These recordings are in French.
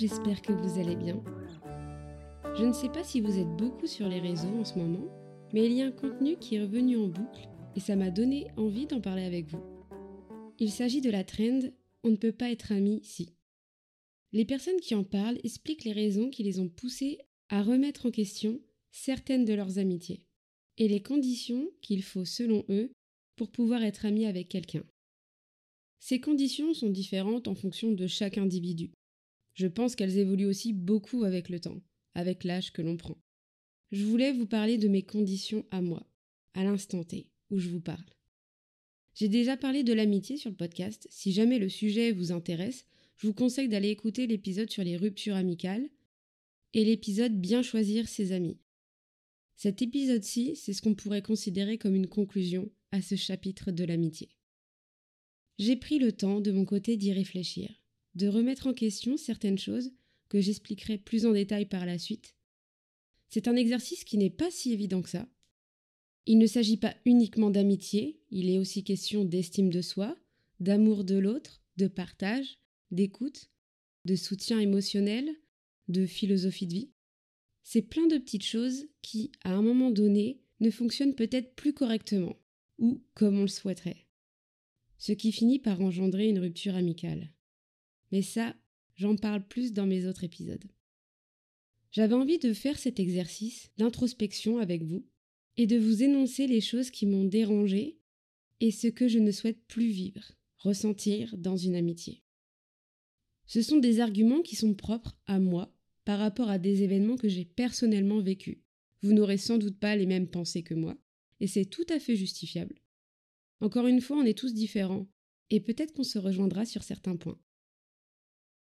j'espère que vous allez bien. Je ne sais pas si vous êtes beaucoup sur les réseaux en ce moment, mais il y a un contenu qui est revenu en boucle et ça m'a donné envie d'en parler avec vous. Il s'agit de la trend On ne peut pas être amis si. Les personnes qui en parlent expliquent les raisons qui les ont poussées à remettre en question certaines de leurs amitiés et les conditions qu'il faut, selon eux, pour pouvoir être ami avec quelqu'un. Ces conditions sont différentes en fonction de chaque individu. Je pense qu'elles évoluent aussi beaucoup avec le temps, avec l'âge que l'on prend. Je voulais vous parler de mes conditions à moi, à l'instant T, où je vous parle. J'ai déjà parlé de l'amitié sur le podcast. Si jamais le sujet vous intéresse, je vous conseille d'aller écouter l'épisode sur les ruptures amicales et l'épisode Bien choisir ses amis. Cet épisode-ci, c'est ce qu'on pourrait considérer comme une conclusion à ce chapitre de l'amitié. J'ai pris le temps de mon côté d'y réfléchir de remettre en question certaines choses que j'expliquerai plus en détail par la suite. C'est un exercice qui n'est pas si évident que ça. Il ne s'agit pas uniquement d'amitié, il est aussi question d'estime de soi, d'amour de l'autre, de partage, d'écoute, de soutien émotionnel, de philosophie de vie. C'est plein de petites choses qui, à un moment donné, ne fonctionnent peut-être plus correctement, ou comme on le souhaiterait. Ce qui finit par engendrer une rupture amicale. Mais ça, j'en parle plus dans mes autres épisodes. J'avais envie de faire cet exercice d'introspection avec vous et de vous énoncer les choses qui m'ont dérangé et ce que je ne souhaite plus vivre, ressentir dans une amitié. Ce sont des arguments qui sont propres à moi par rapport à des événements que j'ai personnellement vécus. Vous n'aurez sans doute pas les mêmes pensées que moi, et c'est tout à fait justifiable. Encore une fois, on est tous différents, et peut-être qu'on se rejoindra sur certains points.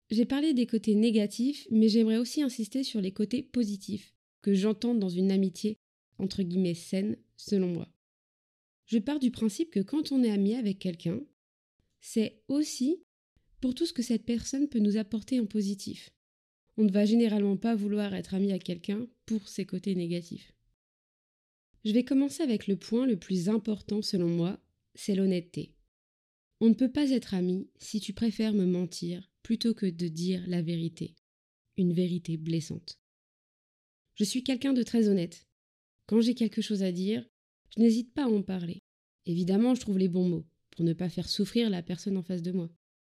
J'ai parlé des côtés négatifs, mais j'aimerais aussi insister sur les côtés positifs que j'entends dans une amitié entre guillemets saine, selon moi. Je pars du principe que quand on est ami avec quelqu'un, c'est aussi pour tout ce que cette personne peut nous apporter en positif. On ne va généralement pas vouloir être ami avec quelqu'un pour ses côtés négatifs. Je vais commencer avec le point le plus important selon moi, c'est l'honnêteté. On ne peut pas être ami si tu préfères me mentir plutôt que de dire la vérité, une vérité blessante. Je suis quelqu'un de très honnête. Quand j'ai quelque chose à dire, je n'hésite pas à en parler. Évidemment, je trouve les bons mots, pour ne pas faire souffrir la personne en face de moi.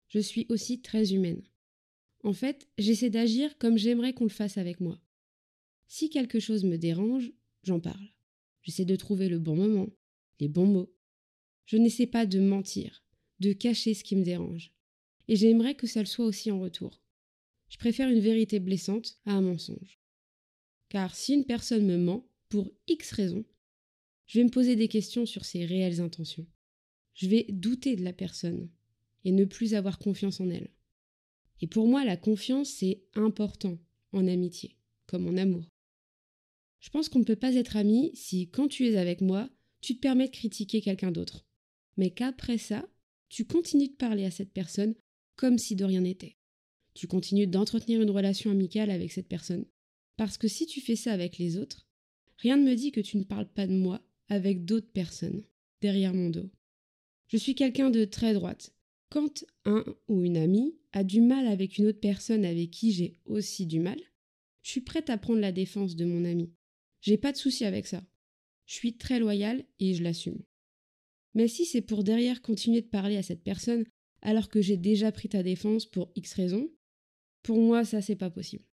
Je suis aussi très humaine. En fait, j'essaie d'agir comme j'aimerais qu'on le fasse avec moi. Si quelque chose me dérange, j'en parle. J'essaie de trouver le bon moment, les bons mots. Je n'essaie pas de mentir, de cacher ce qui me dérange et j'aimerais que ça le soit aussi en retour. Je préfère une vérité blessante à un mensonge. Car si une personne me ment, pour X raisons, je vais me poser des questions sur ses réelles intentions. Je vais douter de la personne et ne plus avoir confiance en elle. Et pour moi, la confiance, c'est important en amitié, comme en amour. Je pense qu'on ne peut pas être ami si, quand tu es avec moi, tu te permets de critiquer quelqu'un d'autre. Mais qu'après ça, tu continues de parler à cette personne comme si de rien n'était. Tu continues d'entretenir une relation amicale avec cette personne. Parce que si tu fais ça avec les autres, rien ne me dit que tu ne parles pas de moi avec d'autres personnes, derrière mon dos. Je suis quelqu'un de très droite. Quand un ou une amie a du mal avec une autre personne avec qui j'ai aussi du mal, je suis prête à prendre la défense de mon ami. J'ai pas de souci avec ça. Je suis très loyale et je l'assume. Mais si c'est pour derrière continuer de parler à cette personne alors que j'ai déjà pris ta défense pour X raisons, pour moi, ça, c'est pas possible.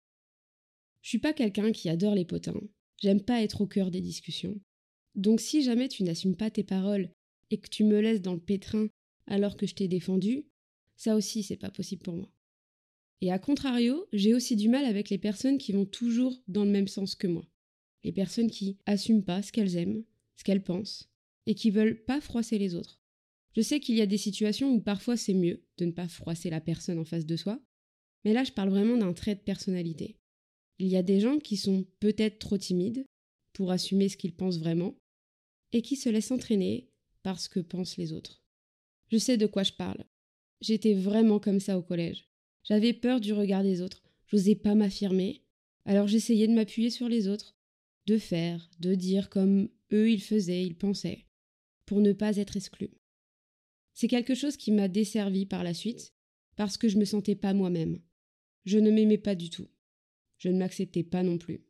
Je suis pas quelqu'un qui adore les potins. J'aime pas être au cœur des discussions. Donc si jamais tu n'assumes pas tes paroles et que tu me laisses dans le pétrin alors que je t'ai défendu, ça aussi, c'est pas possible pour moi. Et à contrario, j'ai aussi du mal avec les personnes qui vont toujours dans le même sens que moi. Les personnes qui assument pas ce qu'elles aiment, ce qu'elles pensent, et qui veulent pas froisser les autres. Je sais qu'il y a des situations où parfois c'est mieux de ne pas froisser la personne en face de soi, mais là je parle vraiment d'un trait de personnalité. Il y a des gens qui sont peut-être trop timides pour assumer ce qu'ils pensent vraiment, et qui se laissent entraîner par ce que pensent les autres. Je sais de quoi je parle. J'étais vraiment comme ça au collège. J'avais peur du regard des autres, j'osais pas m'affirmer, alors j'essayais de m'appuyer sur les autres, de faire, de dire comme eux ils faisaient, ils pensaient, pour ne pas être exclu. C'est quelque chose qui m'a desservi par la suite, parce que je me sentais pas moi-même. Je ne m'aimais pas du tout. Je ne m'acceptais pas non plus.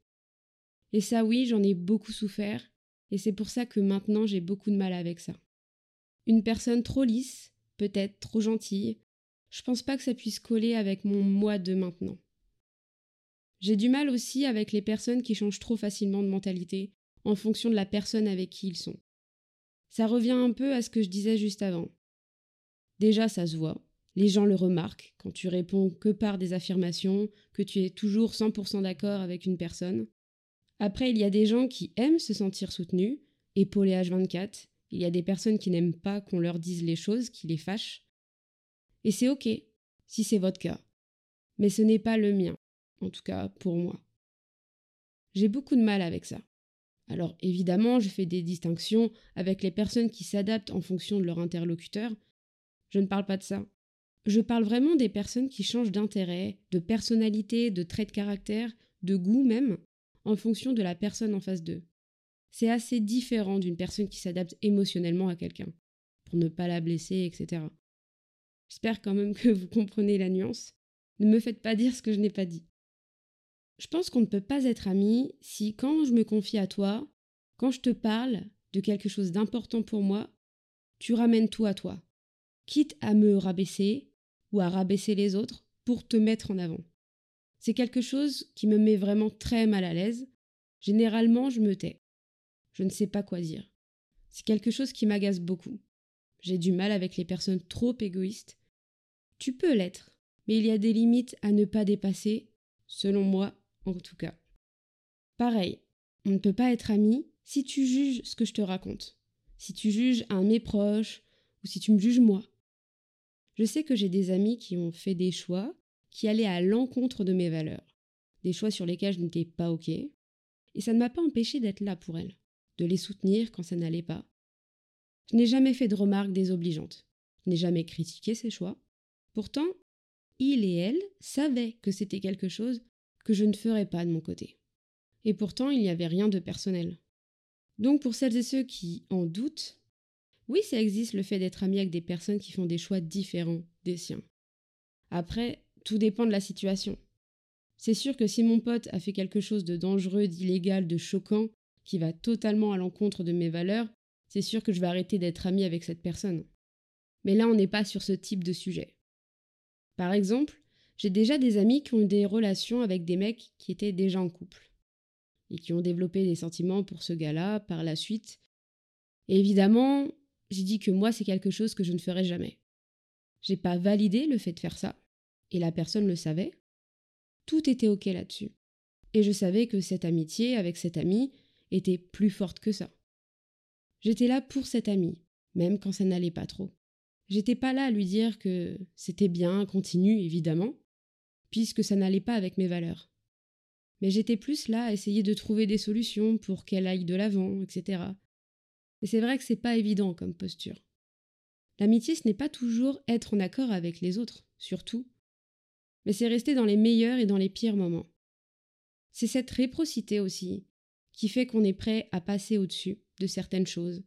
Et ça oui, j'en ai beaucoup souffert, et c'est pour ça que maintenant j'ai beaucoup de mal avec ça. Une personne trop lisse, peut-être trop gentille, je pense pas que ça puisse coller avec mon moi de maintenant. J'ai du mal aussi avec les personnes qui changent trop facilement de mentalité en fonction de la personne avec qui ils sont. Ça revient un peu à ce que je disais juste avant. Déjà, ça se voit. Les gens le remarquent quand tu réponds que par des affirmations, que tu es toujours 100% d'accord avec une personne. Après, il y a des gens qui aiment se sentir soutenus, épaulés H24. Il y a des personnes qui n'aiment pas qu'on leur dise les choses, qui les fâchent. Et c'est ok, si c'est votre cas. Mais ce n'est pas le mien, en tout cas pour moi. J'ai beaucoup de mal avec ça. Alors évidemment, je fais des distinctions avec les personnes qui s'adaptent en fonction de leur interlocuteur. Je ne parle pas de ça. Je parle vraiment des personnes qui changent d'intérêt, de personnalité, de traits de caractère, de goût même, en fonction de la personne en face d'eux. C'est assez différent d'une personne qui s'adapte émotionnellement à quelqu'un, pour ne pas la blesser, etc. J'espère quand même que vous comprenez la nuance. Ne me faites pas dire ce que je n'ai pas dit. Je pense qu'on ne peut pas être amis si, quand je me confie à toi, quand je te parle de quelque chose d'important pour moi, tu ramènes tout à toi, quitte à me rabaisser ou à rabaisser les autres pour te mettre en avant. C'est quelque chose qui me met vraiment très mal à l'aise. Généralement, je me tais. Je ne sais pas quoi dire. C'est quelque chose qui m'agace beaucoup. J'ai du mal avec les personnes trop égoïstes tu peux l'être, mais il y a des limites à ne pas dépasser, selon moi en tout cas. Pareil, on ne peut pas être ami si tu juges ce que je te raconte, si tu juges un de mes proches, ou si tu me juges moi. Je sais que j'ai des amis qui ont fait des choix qui allaient à l'encontre de mes valeurs, des choix sur lesquels je n'étais pas OK, et ça ne m'a pas empêché d'être là pour elles, de les soutenir quand ça n'allait pas. Je n'ai jamais fait de remarques désobligeantes, je n'ai jamais critiqué ces choix, Pourtant, il et elle savaient que c'était quelque chose que je ne ferais pas de mon côté. Et pourtant, il n'y avait rien de personnel. Donc pour celles et ceux qui en doutent, oui, ça existe le fait d'être ami avec des personnes qui font des choix différents des siens. Après, tout dépend de la situation. C'est sûr que si mon pote a fait quelque chose de dangereux, d'illégal, de choquant, qui va totalement à l'encontre de mes valeurs, c'est sûr que je vais arrêter d'être ami avec cette personne. Mais là, on n'est pas sur ce type de sujet. Par exemple, j'ai déjà des amis qui ont eu des relations avec des mecs qui étaient déjà en couple et qui ont développé des sentiments pour ce gars-là par la suite. Évidemment, j'ai dit que moi, c'est quelque chose que je ne ferais jamais. J'ai pas validé le fait de faire ça, et la personne le savait. Tout était ok là-dessus. Et je savais que cette amitié avec cet ami était plus forte que ça. J'étais là pour cet ami, même quand ça n'allait pas trop. J'étais pas là à lui dire que c'était bien, continue, évidemment, puisque ça n'allait pas avec mes valeurs. Mais j'étais plus là à essayer de trouver des solutions pour qu'elle aille de l'avant, etc. Et c'est vrai que c'est pas évident comme posture. L'amitié, ce n'est pas toujours être en accord avec les autres, surtout, mais c'est rester dans les meilleurs et dans les pires moments. C'est cette réprocité aussi qui fait qu'on est prêt à passer au-dessus de certaines choses,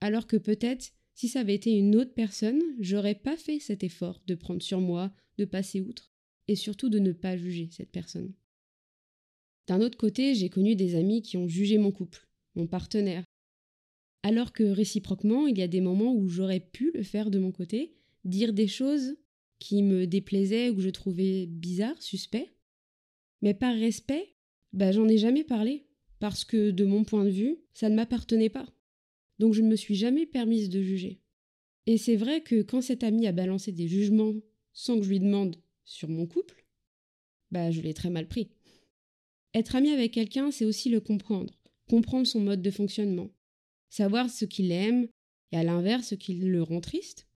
alors que peut-être si ça avait été une autre personne, j'aurais pas fait cet effort de prendre sur moi, de passer outre, et surtout de ne pas juger cette personne. D'un autre côté, j'ai connu des amis qui ont jugé mon couple, mon partenaire. Alors que réciproquement, il y a des moments où j'aurais pu le faire de mon côté, dire des choses qui me déplaisaient ou que je trouvais bizarres, suspects. Mais par respect, bah j'en ai jamais parlé, parce que de mon point de vue, ça ne m'appartenait pas donc je ne me suis jamais permise de juger. Et c'est vrai que quand cet ami a balancé des jugements sans que je lui demande sur mon couple, bah je l'ai très mal pris. Être ami avec quelqu'un, c'est aussi le comprendre, comprendre son mode de fonctionnement, savoir ce qu'il aime et à l'inverse ce qui le rend triste,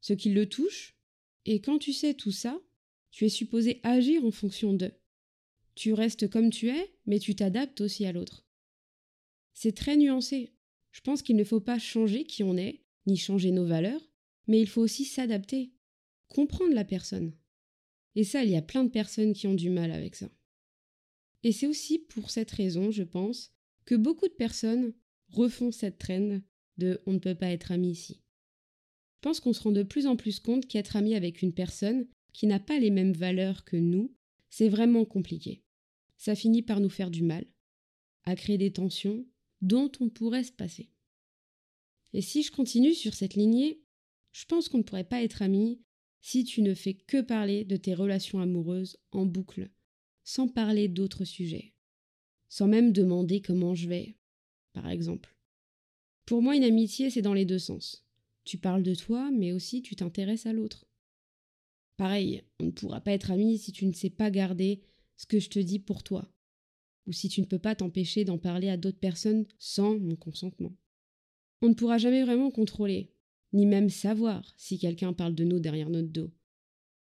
ce qui le touche. Et quand tu sais tout ça, tu es supposé agir en fonction d'eux. Tu restes comme tu es, mais tu t'adaptes aussi à l'autre. C'est très nuancé. Je pense qu'il ne faut pas changer qui on est, ni changer nos valeurs, mais il faut aussi s'adapter, comprendre la personne. Et ça, il y a plein de personnes qui ont du mal avec ça. Et c'est aussi pour cette raison, je pense, que beaucoup de personnes refont cette traîne de on ne peut pas être ami ici. Je pense qu'on se rend de plus en plus compte qu'être ami avec une personne, qui n'a pas les mêmes valeurs que nous, c'est vraiment compliqué. Ça finit par nous faire du mal, à créer des tensions dont on pourrait se passer. Et si je continue sur cette lignée, je pense qu'on ne pourrait pas être amis si tu ne fais que parler de tes relations amoureuses en boucle, sans parler d'autres sujets, sans même demander comment je vais, par exemple. Pour moi, une amitié, c'est dans les deux sens. Tu parles de toi, mais aussi tu t'intéresses à l'autre. Pareil, on ne pourra pas être amis si tu ne sais pas garder ce que je te dis pour toi, ou si tu ne peux pas t'empêcher d'en parler à d'autres personnes sans mon consentement. On ne pourra jamais vraiment contrôler, ni même savoir si quelqu'un parle de nous derrière notre dos.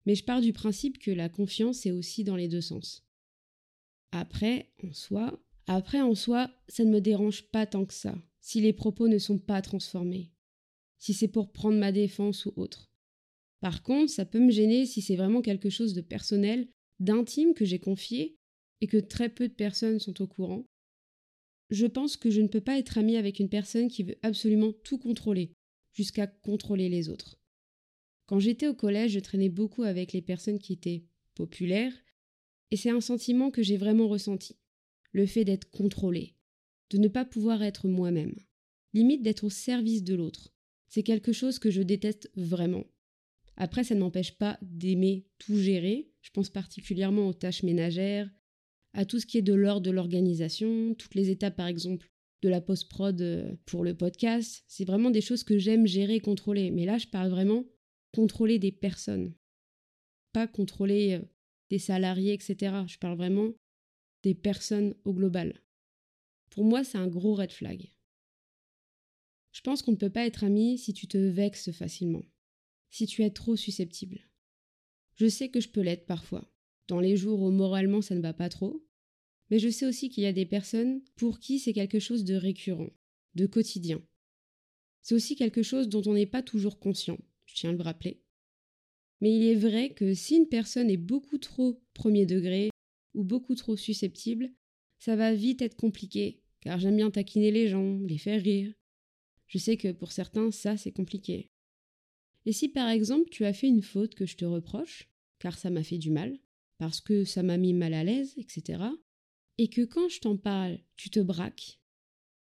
Mais je pars du principe que la confiance est aussi dans les deux sens. Après, en soi, après en soi, ça ne me dérange pas tant que ça, si les propos ne sont pas transformés, si c'est pour prendre ma défense ou autre. Par contre, ça peut me gêner si c'est vraiment quelque chose de personnel, d'intime que j'ai confié et que très peu de personnes sont au courant, je pense que je ne peux pas être amie avec une personne qui veut absolument tout contrôler, jusqu'à contrôler les autres. Quand j'étais au collège, je traînais beaucoup avec les personnes qui étaient populaires, et c'est un sentiment que j'ai vraiment ressenti. Le fait d'être contrôlé, de ne pas pouvoir être moi-même, limite d'être au service de l'autre. C'est quelque chose que je déteste vraiment. Après, ça ne m'empêche pas d'aimer tout gérer. Je pense particulièrement aux tâches ménagères, à tout ce qui est de l'ordre de l'organisation, toutes les étapes par exemple de la post-prod euh, pour le podcast. C'est vraiment des choses que j'aime gérer contrôler. Mais là, je parle vraiment contrôler des personnes, pas contrôler euh, des salariés, etc. Je parle vraiment des personnes au global. Pour moi, c'est un gros red flag. Je pense qu'on ne peut pas être ami si tu te vexes facilement, si tu es trop susceptible. Je sais que je peux l'être parfois, dans les jours où moralement ça ne va pas trop, mais je sais aussi qu'il y a des personnes pour qui c'est quelque chose de récurrent, de quotidien. C'est aussi quelque chose dont on n'est pas toujours conscient, je tiens à le rappeler. Mais il est vrai que si une personne est beaucoup trop premier degré ou beaucoup trop susceptible, ça va vite être compliqué, car j'aime bien taquiner les gens, les faire rire. Je sais que pour certains, ça c'est compliqué. Et si par exemple tu as fait une faute que je te reproche, car ça m'a fait du mal, parce que ça m'a mis mal à l'aise, etc. Et que quand je t'en parle, tu te braques.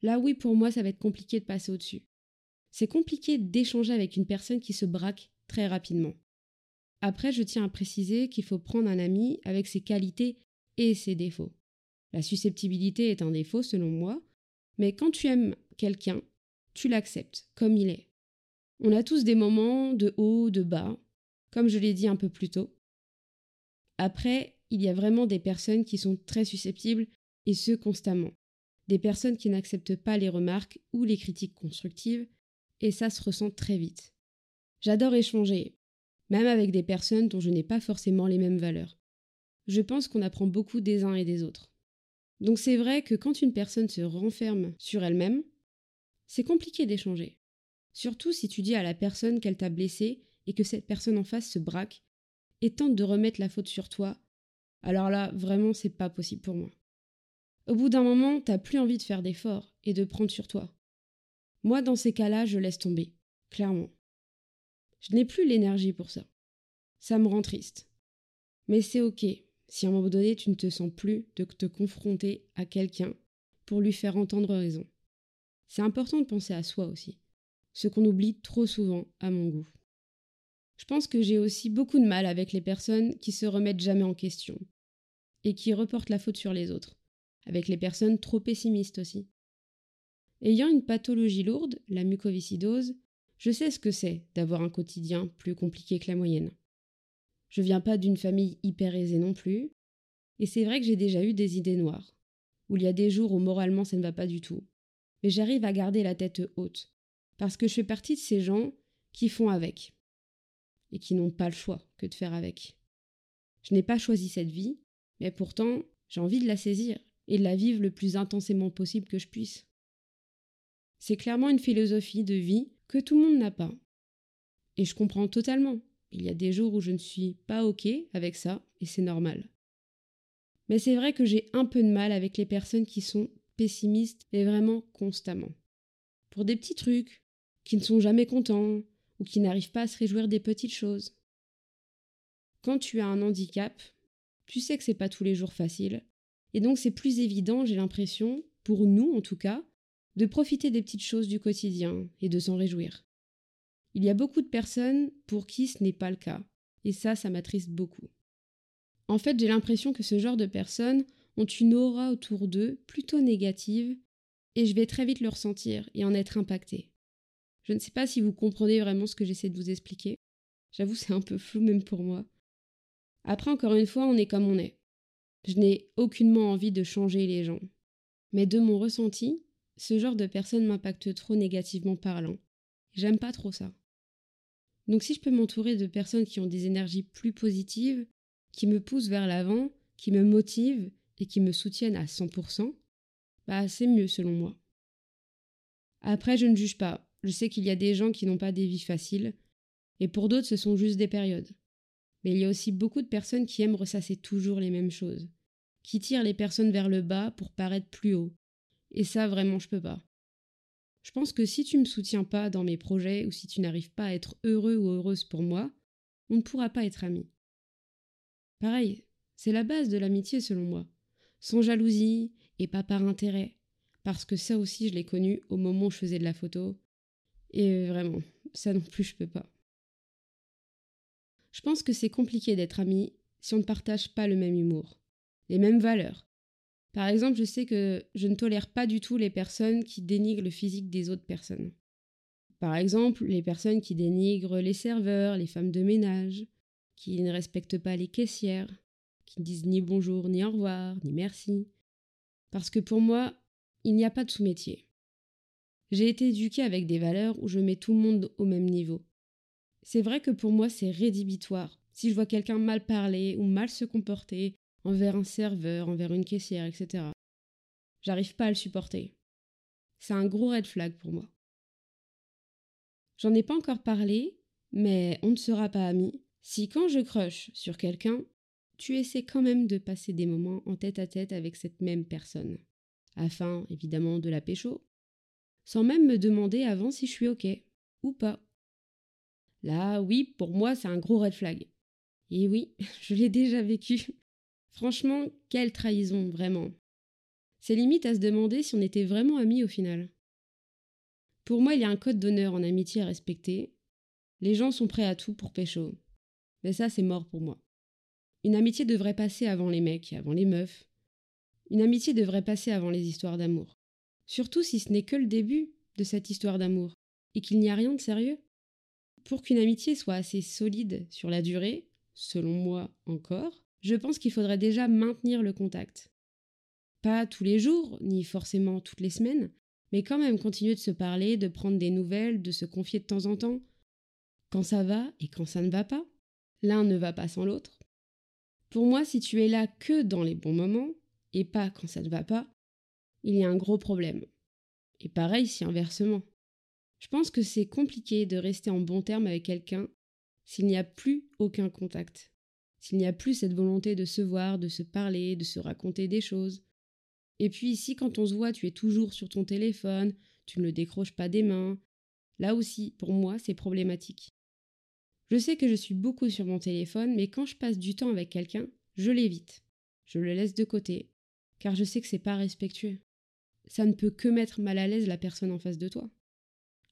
Là oui, pour moi, ça va être compliqué de passer au-dessus. C'est compliqué d'échanger avec une personne qui se braque très rapidement. Après, je tiens à préciser qu'il faut prendre un ami avec ses qualités et ses défauts. La susceptibilité est un défaut selon moi, mais quand tu aimes quelqu'un, tu l'acceptes comme il est. On a tous des moments de haut, de bas, comme je l'ai dit un peu plus tôt. Après, il y a vraiment des personnes qui sont très susceptibles, et ce constamment. Des personnes qui n'acceptent pas les remarques ou les critiques constructives, et ça se ressent très vite. J'adore échanger, même avec des personnes dont je n'ai pas forcément les mêmes valeurs. Je pense qu'on apprend beaucoup des uns et des autres. Donc c'est vrai que quand une personne se renferme sur elle-même, c'est compliqué d'échanger. Surtout si tu dis à la personne qu'elle t'a blessé et que cette personne en face se braque et tente de remettre la faute sur toi, alors là, vraiment, c'est pas possible pour moi. Au bout d'un moment, t'as plus envie de faire d'efforts et de prendre sur toi. Moi, dans ces cas-là, je laisse tomber, clairement. Je n'ai plus l'énergie pour ça. Ça me rend triste. Mais c'est ok si à un moment donné tu ne te sens plus de te confronter à quelqu'un pour lui faire entendre raison. C'est important de penser à soi aussi, ce qu'on oublie trop souvent à mon goût. Je pense que j'ai aussi beaucoup de mal avec les personnes qui se remettent jamais en question et qui reportent la faute sur les autres, avec les personnes trop pessimistes aussi. Ayant une pathologie lourde, la mucoviscidose, je sais ce que c'est d'avoir un quotidien plus compliqué que la moyenne. Je viens pas d'une famille hyper aisée non plus, et c'est vrai que j'ai déjà eu des idées noires, où il y a des jours où moralement ça ne va pas du tout, mais j'arrive à garder la tête haute, parce que je fais partie de ces gens qui font avec et qui n'ont pas le choix que de faire avec. Je n'ai pas choisi cette vie, mais pourtant j'ai envie de la saisir et de la vivre le plus intensément possible que je puisse. C'est clairement une philosophie de vie que tout le monde n'a pas. Et je comprends totalement. Il y a des jours où je ne suis pas OK avec ça, et c'est normal. Mais c'est vrai que j'ai un peu de mal avec les personnes qui sont pessimistes et vraiment constamment. Pour des petits trucs, qui ne sont jamais contents, ou qui n'arrivent pas à se réjouir des petites choses. quand tu as un handicap, tu sais que c'est pas tous les jours facile. Et donc c'est plus évident, j'ai l'impression, pour nous en tout cas, de profiter des petites choses du quotidien et de s'en réjouir. Il y a beaucoup de personnes pour qui ce n'est pas le cas, et ça, ça m'attriste beaucoup. En fait, j'ai l'impression que ce genre de personnes ont une aura autour d'eux plutôt négative, et je vais très vite le ressentir et en être impacté. Je ne sais pas si vous comprenez vraiment ce que j'essaie de vous expliquer. J'avoue, c'est un peu flou même pour moi. Après, encore une fois, on est comme on est. Je n'ai aucunement envie de changer les gens. Mais de mon ressenti, ce genre de personne m'impacte trop négativement parlant. J'aime pas trop ça. Donc si je peux m'entourer de personnes qui ont des énergies plus positives, qui me poussent vers l'avant, qui me motivent et qui me soutiennent à 100%, bah c'est mieux selon moi. Après, je ne juge pas. Je sais qu'il y a des gens qui n'ont pas des vies faciles, et pour d'autres ce sont juste des périodes. Mais il y a aussi beaucoup de personnes qui aiment ressasser toujours les mêmes choses, qui tirent les personnes vers le bas pour paraître plus haut, et ça, vraiment, je peux pas. Je pense que si tu me soutiens pas dans mes projets ou si tu n'arrives pas à être heureux ou heureuse pour moi, on ne pourra pas être amis. Pareil, c'est la base de l'amitié selon moi. Sans jalousie et pas par intérêt. Parce que ça aussi, je l'ai connu au moment où je faisais de la photo. Et vraiment, ça non plus, je peux pas. Je pense que c'est compliqué d'être ami si on ne partage pas le même humour, les mêmes valeurs, par exemple, je sais que je ne tolère pas du tout les personnes qui dénigrent le physique des autres personnes. Par exemple, les personnes qui dénigrent les serveurs, les femmes de ménage, qui ne respectent pas les caissières, qui ne disent ni bonjour, ni au revoir, ni merci. Parce que pour moi, il n'y a pas de sous-métier. J'ai été éduquée avec des valeurs où je mets tout le monde au même niveau. C'est vrai que pour moi, c'est rédhibitoire. Si je vois quelqu'un mal parler ou mal se comporter envers un serveur, envers une caissière, etc. J'arrive pas à le supporter. C'est un gros red flag pour moi. J'en ai pas encore parlé, mais on ne sera pas amis si quand je crush sur quelqu'un, tu essaies quand même de passer des moments en tête à tête avec cette même personne, afin évidemment de la pécho, sans même me demander avant si je suis ok ou pas. Là, oui, pour moi, c'est un gros red flag. Et oui, je l'ai déjà vécu. Franchement, quelle trahison, vraiment. C'est limite à se demander si on était vraiment amis au final. Pour moi, il y a un code d'honneur en amitié à respecter. Les gens sont prêts à tout pour pécho. Mais ça, c'est mort pour moi. Une amitié devrait passer avant les mecs, avant les meufs. Une amitié devrait passer avant les histoires d'amour. Surtout si ce n'est que le début de cette histoire d'amour, et qu'il n'y a rien de sérieux. Pour qu'une amitié soit assez solide sur la durée, selon moi encore, je pense qu'il faudrait déjà maintenir le contact. Pas tous les jours, ni forcément toutes les semaines, mais quand même continuer de se parler, de prendre des nouvelles, de se confier de temps en temps. Quand ça va et quand ça ne va pas. L'un ne va pas sans l'autre. Pour moi, si tu es là que dans les bons moments, et pas quand ça ne va pas, il y a un gros problème. Et pareil si inversement. Je pense que c'est compliqué de rester en bon terme avec quelqu'un s'il n'y a plus aucun contact s'il n'y a plus cette volonté de se voir, de se parler, de se raconter des choses. Et puis ici, quand on se voit, tu es toujours sur ton téléphone, tu ne le décroches pas des mains. Là aussi, pour moi, c'est problématique. Je sais que je suis beaucoup sur mon téléphone, mais quand je passe du temps avec quelqu'un, je l'évite. Je le laisse de côté, car je sais que c'est pas respectueux. Ça ne peut que mettre mal à l'aise la personne en face de toi.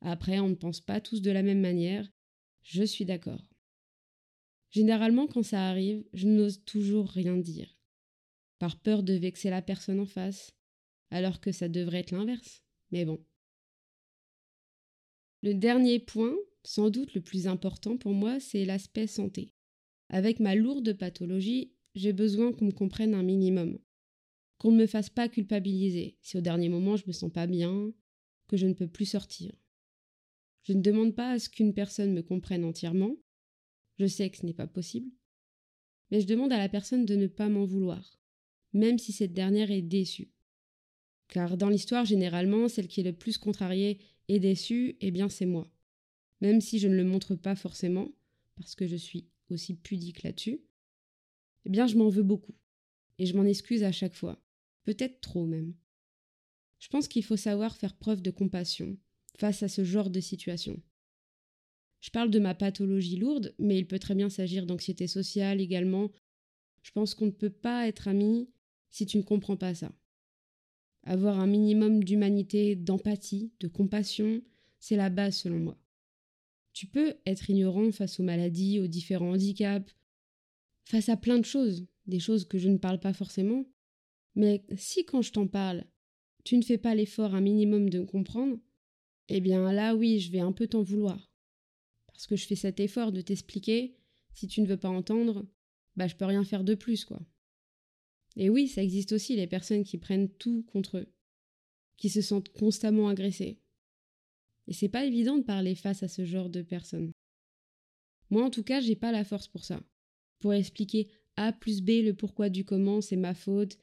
Après, on ne pense pas tous de la même manière, je suis d'accord. Généralement, quand ça arrive, je n'ose toujours rien dire, par peur de vexer la personne en face, alors que ça devrait être l'inverse. Mais bon. Le dernier point, sans doute le plus important pour moi, c'est l'aspect santé. Avec ma lourde pathologie, j'ai besoin qu'on me comprenne un minimum, qu'on ne me fasse pas culpabiliser si au dernier moment je me sens pas bien, que je ne peux plus sortir. Je ne demande pas à ce qu'une personne me comprenne entièrement, je sais que ce n'est pas possible. Mais je demande à la personne de ne pas m'en vouloir, même si cette dernière est déçue. Car dans l'histoire, généralement, celle qui est le plus contrariée et déçue, eh bien c'est moi. Même si je ne le montre pas forcément, parce que je suis aussi pudique là-dessus, eh bien je m'en veux beaucoup. Et je m'en excuse à chaque fois. Peut-être trop même. Je pense qu'il faut savoir faire preuve de compassion face à ce genre de situation. Je parle de ma pathologie lourde, mais il peut très bien s'agir d'anxiété sociale également. Je pense qu'on ne peut pas être ami si tu ne comprends pas ça. Avoir un minimum d'humanité, d'empathie, de compassion, c'est la base selon moi. Tu peux être ignorant face aux maladies, aux différents handicaps, face à plein de choses, des choses que je ne parle pas forcément, mais si quand je t'en parle, tu ne fais pas l'effort un minimum de comprendre, eh bien là oui, je vais un peu t'en vouloir parce que je fais cet effort de t'expliquer, si tu ne veux pas entendre, bah je peux rien faire de plus, quoi. Et oui, ça existe aussi les personnes qui prennent tout contre eux, qui se sentent constamment agressées. Et c'est pas évident de parler face à ce genre de personnes. Moi en tout cas, j'ai pas la force pour ça. Pour expliquer A plus B le pourquoi du comment, c'est ma faute,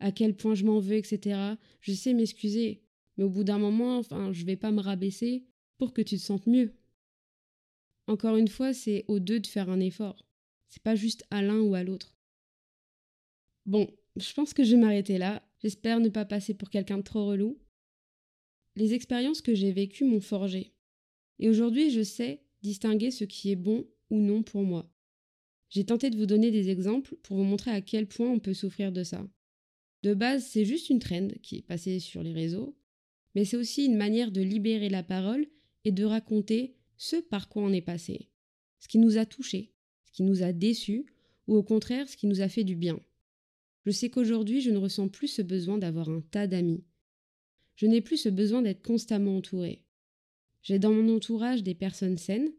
à quel point je m'en veux, etc. Je sais m'excuser, mais au bout d'un moment, enfin, je vais pas me rabaisser pour que tu te sentes mieux. Encore une fois, c'est aux deux de faire un effort. C'est pas juste à l'un ou à l'autre. Bon, je pense que je vais m'arrêter là. J'espère ne pas passer pour quelqu'un de trop relou. Les expériences que j'ai vécues m'ont forgé. Et aujourd'hui, je sais distinguer ce qui est bon ou non pour moi. J'ai tenté de vous donner des exemples pour vous montrer à quel point on peut souffrir de ça. De base, c'est juste une trend qui est passée sur les réseaux, mais c'est aussi une manière de libérer la parole et de raconter ce par quoi on est passé, ce qui nous a touchés, ce qui nous a déçus, ou au contraire ce qui nous a fait du bien. Je sais qu'aujourd'hui je ne ressens plus ce besoin d'avoir un tas d'amis. Je n'ai plus ce besoin d'être constamment entouré. J'ai dans mon entourage des personnes saines,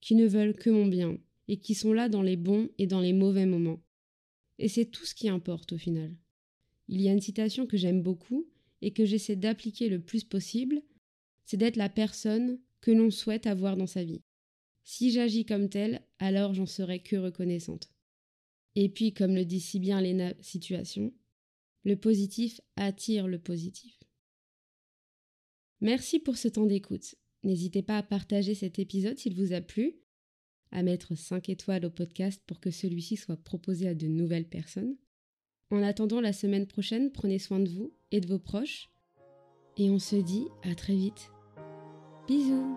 qui ne veulent que mon bien, et qui sont là dans les bons et dans les mauvais moments. Et c'est tout ce qui importe au final. Il y a une citation que j'aime beaucoup et que j'essaie d'appliquer le plus possible, c'est d'être la personne que l'on souhaite avoir dans sa vie. Si j'agis comme telle, alors j'en serai que reconnaissante. Et puis, comme le dit si bien Léna Situation, le positif attire le positif. Merci pour ce temps d'écoute. N'hésitez pas à partager cet épisode s'il vous a plu, à mettre 5 étoiles au podcast pour que celui-ci soit proposé à de nouvelles personnes. En attendant la semaine prochaine, prenez soin de vous et de vos proches. Et on se dit à très vite. Bisous.